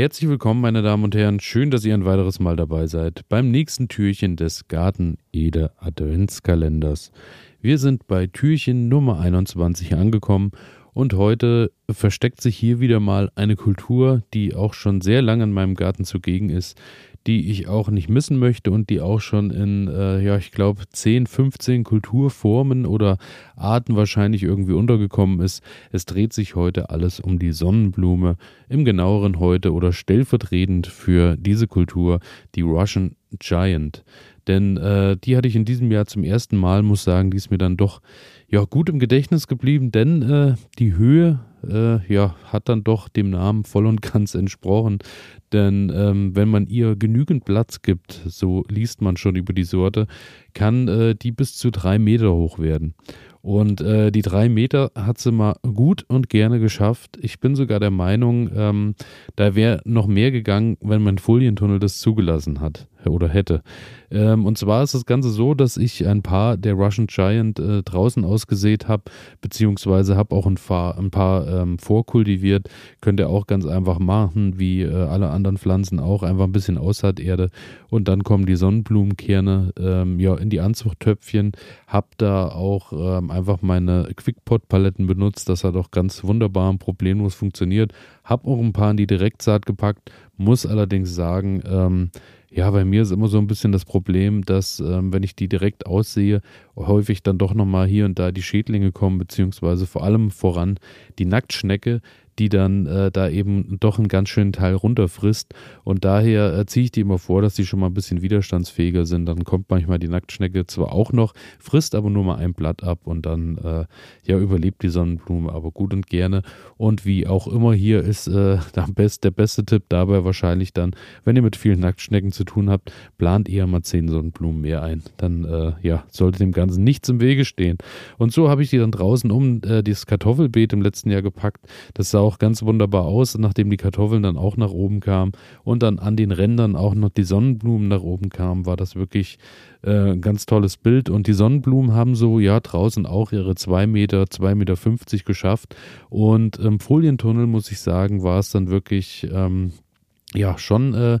Herzlich willkommen, meine Damen und Herren. Schön, dass ihr ein weiteres Mal dabei seid beim nächsten Türchen des Garten Ede Adventskalenders. Wir sind bei Türchen Nummer 21 angekommen und heute versteckt sich hier wieder mal eine Kultur, die auch schon sehr lange in meinem Garten zugegen ist, die ich auch nicht missen möchte und die auch schon in, äh, ja, ich glaube, 10, 15 Kulturformen oder Arten wahrscheinlich irgendwie untergekommen ist. Es dreht sich heute alles um die Sonnenblume, im genaueren heute oder stellvertretend für diese Kultur die Russian Giant. Denn äh, die hatte ich in diesem Jahr zum ersten Mal, muss sagen, die ist mir dann doch ja, gut im Gedächtnis geblieben, denn äh, die Höhe äh, ja, hat dann doch dem Namen voll und ganz entsprochen. Denn ähm, wenn man ihr genügend Platz gibt, so liest man schon über die Sorte, kann äh, die bis zu drei Meter hoch werden. Und äh, die drei Meter hat sie mal gut und gerne geschafft. Ich bin sogar der Meinung, ähm, da wäre noch mehr gegangen, wenn mein Folientunnel das zugelassen hat oder hätte. Ähm, und zwar ist das Ganze so, dass ich ein paar der Russian Giant äh, draußen ausgesät habe, beziehungsweise habe auch ein paar, ein paar ähm, vorkultiviert. Könnt ihr auch ganz einfach machen, wie äh, alle anderen Pflanzen auch, einfach ein bisschen Aussaaterde und dann kommen die Sonnenblumenkerne ähm, ja, in die Anzuchttöpfchen. Hab da auch ähm, einfach meine Quickpot-Paletten benutzt, das hat auch ganz wunderbar und problemlos funktioniert. Hab auch ein paar in die Direktsaat gepackt, muss allerdings sagen, ähm, ja, bei mir ist immer so ein bisschen das Problem, dass ähm, wenn ich die direkt aussehe, häufig dann doch nochmal hier und da die Schädlinge kommen, beziehungsweise vor allem voran die Nacktschnecke, die dann äh, da eben doch einen ganz schönen Teil runterfrisst. Und daher äh, ziehe ich die immer vor, dass die schon mal ein bisschen widerstandsfähiger sind. Dann kommt manchmal die Nacktschnecke zwar auch noch, frisst aber nur mal ein Blatt ab und dann äh, ja überlebt die Sonnenblume aber gut und gerne. Und wie auch immer hier ist äh, der, best, der beste Tipp dabei wahrscheinlich dann, wenn ihr mit vielen Nacktschnecken zu tun habt, plant eher mal zehn Sonnenblumen mehr ein. Dann äh, ja, sollte dem Ganzen nichts im Wege stehen. Und so habe ich die dann draußen um äh, dieses Kartoffelbeet im letzten Jahr gepackt. Das sah auch ganz wunderbar aus, nachdem die Kartoffeln dann auch nach oben kamen und dann an den Rändern auch noch die Sonnenblumen nach oben kamen, war das wirklich äh, ein ganz tolles Bild. Und die Sonnenblumen haben so, ja, draußen auch ihre 2 Meter, 2,50 Meter geschafft. Und im Folientunnel, muss ich sagen, war es dann wirklich, ähm, ja, schon äh,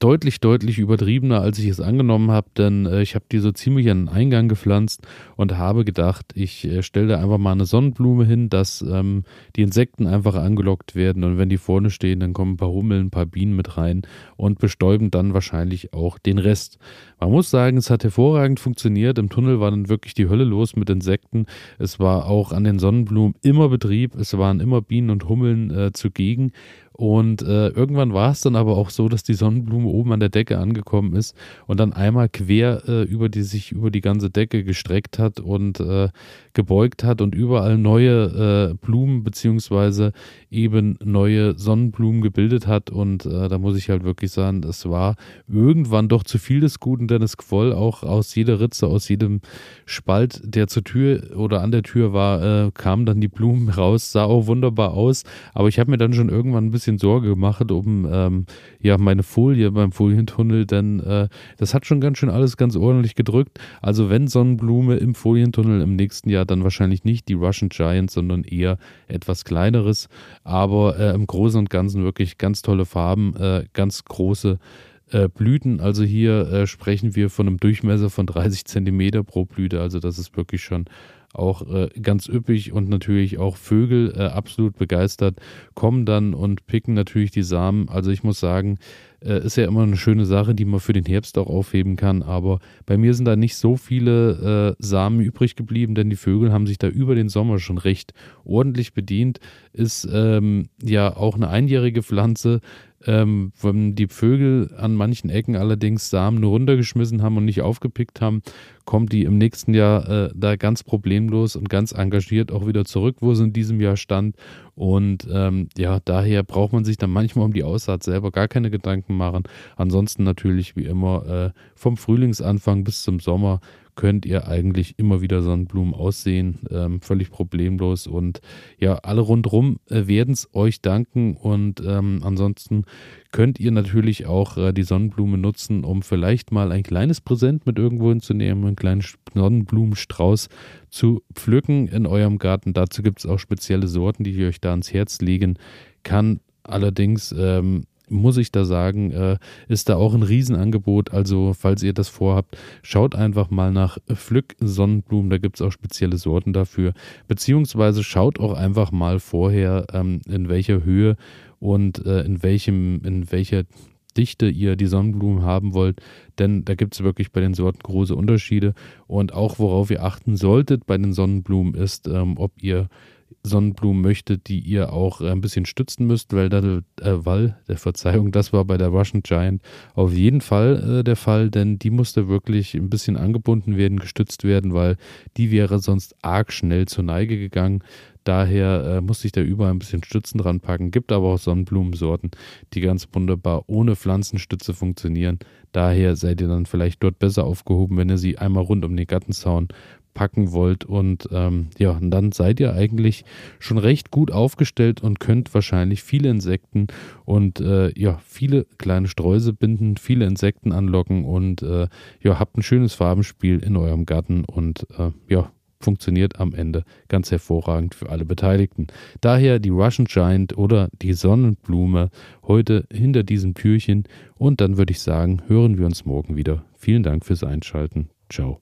deutlich, deutlich übertriebener, als ich es angenommen habe, denn äh, ich habe die so ziemlich an den Eingang gepflanzt und habe gedacht, ich äh, stelle da einfach mal eine Sonnenblume hin, dass ähm, die Insekten einfach angelockt werden und wenn die vorne stehen, dann kommen ein paar Hummeln, ein paar Bienen mit rein und bestäuben dann wahrscheinlich auch den Rest. Man muss sagen, es hat hervorragend funktioniert. Im Tunnel war dann wirklich die Hölle los mit Insekten. Es war auch an den Sonnenblumen immer Betrieb. Es waren immer Bienen und Hummeln äh, zugegen. Und äh, irgendwann war es dann aber auch so, dass die Sonnenblume oben an der Decke angekommen ist und dann einmal quer äh, über die sich über die ganze Decke gestreckt hat und äh, gebeugt hat und überall neue äh, Blumen beziehungsweise eben neue Sonnenblumen gebildet hat. Und äh, da muss ich halt wirklich sagen, es war irgendwann doch zu viel des Guten, denn es quoll auch aus jeder Ritze, aus jedem Spalt, der zur Tür oder an der Tür war, äh, kamen dann die Blumen raus, sah auch wunderbar aus. Aber ich habe mir dann schon irgendwann ein bisschen Sorge gemacht um ähm, ja meine Folie beim Folientunnel, denn äh, das hat schon ganz schön alles ganz ordentlich gedrückt. Also wenn Sonnenblume im Folientunnel im nächsten Jahr dann wahrscheinlich nicht die Russian Giant, sondern eher etwas kleineres, aber äh, im Großen und Ganzen wirklich ganz tolle Farben, äh, ganz große äh, Blüten. Also hier äh, sprechen wir von einem Durchmesser von 30 Zentimeter pro Blüte. Also das ist wirklich schon auch äh, ganz üppig und natürlich auch Vögel äh, absolut begeistert, kommen dann und picken natürlich die Samen. Also ich muss sagen, äh, ist ja immer eine schöne Sache, die man für den Herbst auch aufheben kann. Aber bei mir sind da nicht so viele äh, Samen übrig geblieben, denn die Vögel haben sich da über den Sommer schon recht ordentlich bedient. Ist ähm, ja auch eine einjährige Pflanze, ähm, wenn die Vögel an manchen Ecken allerdings Samen nur runtergeschmissen haben und nicht aufgepickt haben, kommen die im nächsten Jahr äh, da ganz problemlos und ganz engagiert auch wieder zurück, wo sie in diesem Jahr stand. Und ähm, ja, daher braucht man sich dann manchmal um die Aussaat selber gar keine Gedanken machen. Ansonsten natürlich wie immer äh, vom Frühlingsanfang bis zum Sommer könnt ihr eigentlich immer wieder Sonnenblumen aussehen, ähm, völlig problemlos. Und ja, alle rundherum äh, werden es euch danken. Und ähm, ansonsten könnt ihr natürlich auch äh, die Sonnenblume nutzen, um vielleicht mal ein kleines Präsent mit irgendwo hinzunehmen, einen kleinen Sonnenblumenstrauß zu pflücken in eurem Garten. Dazu gibt es auch spezielle Sorten, die ich euch da ans Herz legen kann. Allerdings ähm, muss ich da sagen, äh, ist da auch ein Riesenangebot. Also, falls ihr das vorhabt, schaut einfach mal nach Pflück Sonnenblumen. Da gibt es auch spezielle Sorten dafür. Beziehungsweise schaut auch einfach mal vorher, ähm, in welcher Höhe und äh, in welchem, in welcher Dichte ihr die Sonnenblumen haben wollt, denn da gibt es wirklich bei den Sorten große Unterschiede. Und auch worauf ihr achten solltet bei den Sonnenblumen ist, ähm, ob ihr Sonnenblumen möchtet, die ihr auch ein bisschen stützen müsst, weil, da, äh, weil der Verzeihung, das war bei der Russian Giant auf jeden Fall äh, der Fall, denn die musste wirklich ein bisschen angebunden werden, gestützt werden, weil die wäre sonst arg schnell zur Neige gegangen. Daher äh, musste ich da überall ein bisschen Stützen dran packen. Gibt aber auch Sonnenblumensorten, die ganz wunderbar ohne Pflanzenstütze funktionieren. Daher seid ihr dann vielleicht dort besser aufgehoben, wenn ihr sie einmal rund um den Gartenzaun packen wollt. Und ähm, ja, und dann seid ihr eigentlich schon recht gut aufgestellt und könnt wahrscheinlich viele Insekten und äh, ja, viele kleine Streuse binden, viele Insekten anlocken und äh, ja, habt ein schönes Farbenspiel in eurem Garten und äh, ja, funktioniert am Ende ganz hervorragend für alle Beteiligten. Daher die Russian Giant oder die Sonnenblume heute hinter diesem Türchen und dann würde ich sagen, hören wir uns morgen wieder. Vielen Dank fürs Einschalten. Ciao.